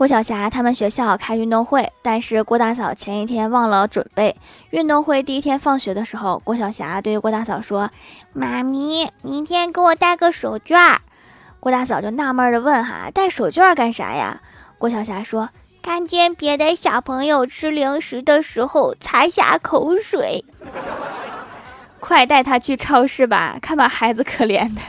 郭晓霞他们学校开运动会，但是郭大嫂前一天忘了准备。运动会第一天放学的时候，郭晓霞对郭大嫂说：“妈咪，明天给我带个手绢。”郭大嫂就纳闷的问：“哈，带手绢干啥呀？”郭晓霞说：“看见别的小朋友吃零食的时候擦下口水。”快带他去超市吧，看把孩子可怜的。